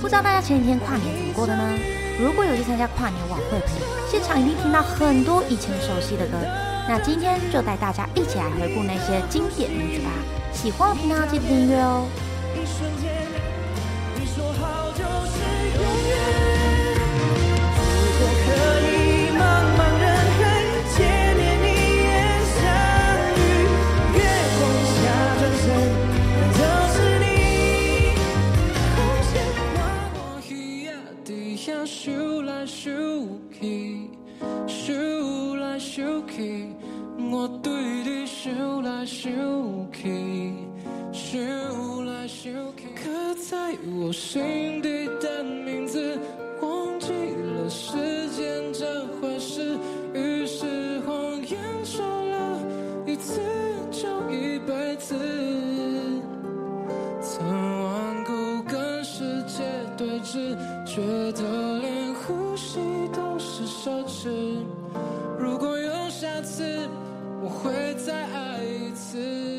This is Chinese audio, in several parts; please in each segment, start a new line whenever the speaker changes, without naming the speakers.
不知道大家前几天跨年怎么过的呢？如果有去参加跨年晚会的朋友，现场一定听到很多以前熟悉的歌。那今天就带大家一起来回顾那些经典名曲吧。喜欢我频道记得订阅哦。
想起，我对你想来想去。想来想去，刻在我心底的名字，忘记了时间这回事，于是谎言说了一次就一辈子。我会再爱一次。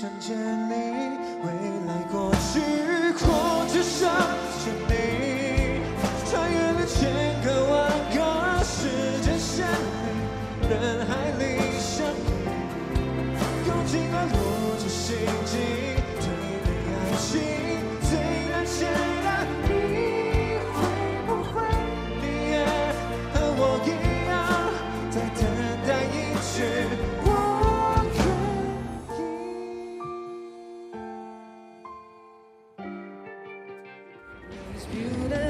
想见你，未来过去，我只想见你，穿越了千个万个时间线里，人海里相遇，用尽了逻辑心机。
beautiful.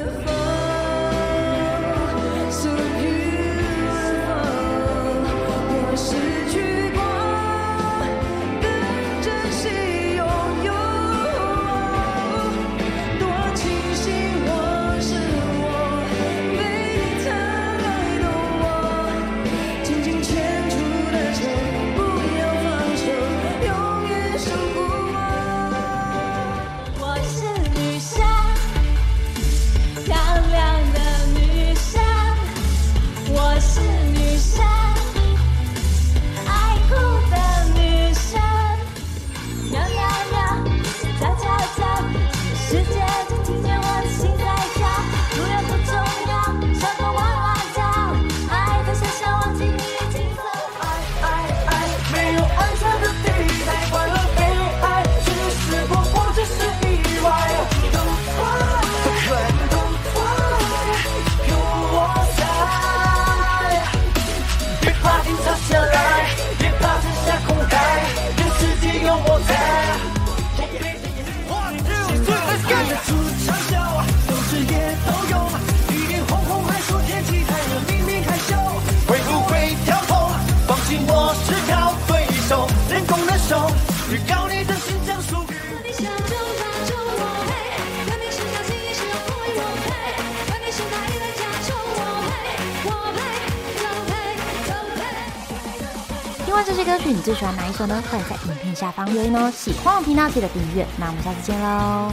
那这些歌曲，你最喜欢哪一首呢？欢迎在影片下方留言哦。喜欢我频道记得订阅，那我们下次见喽。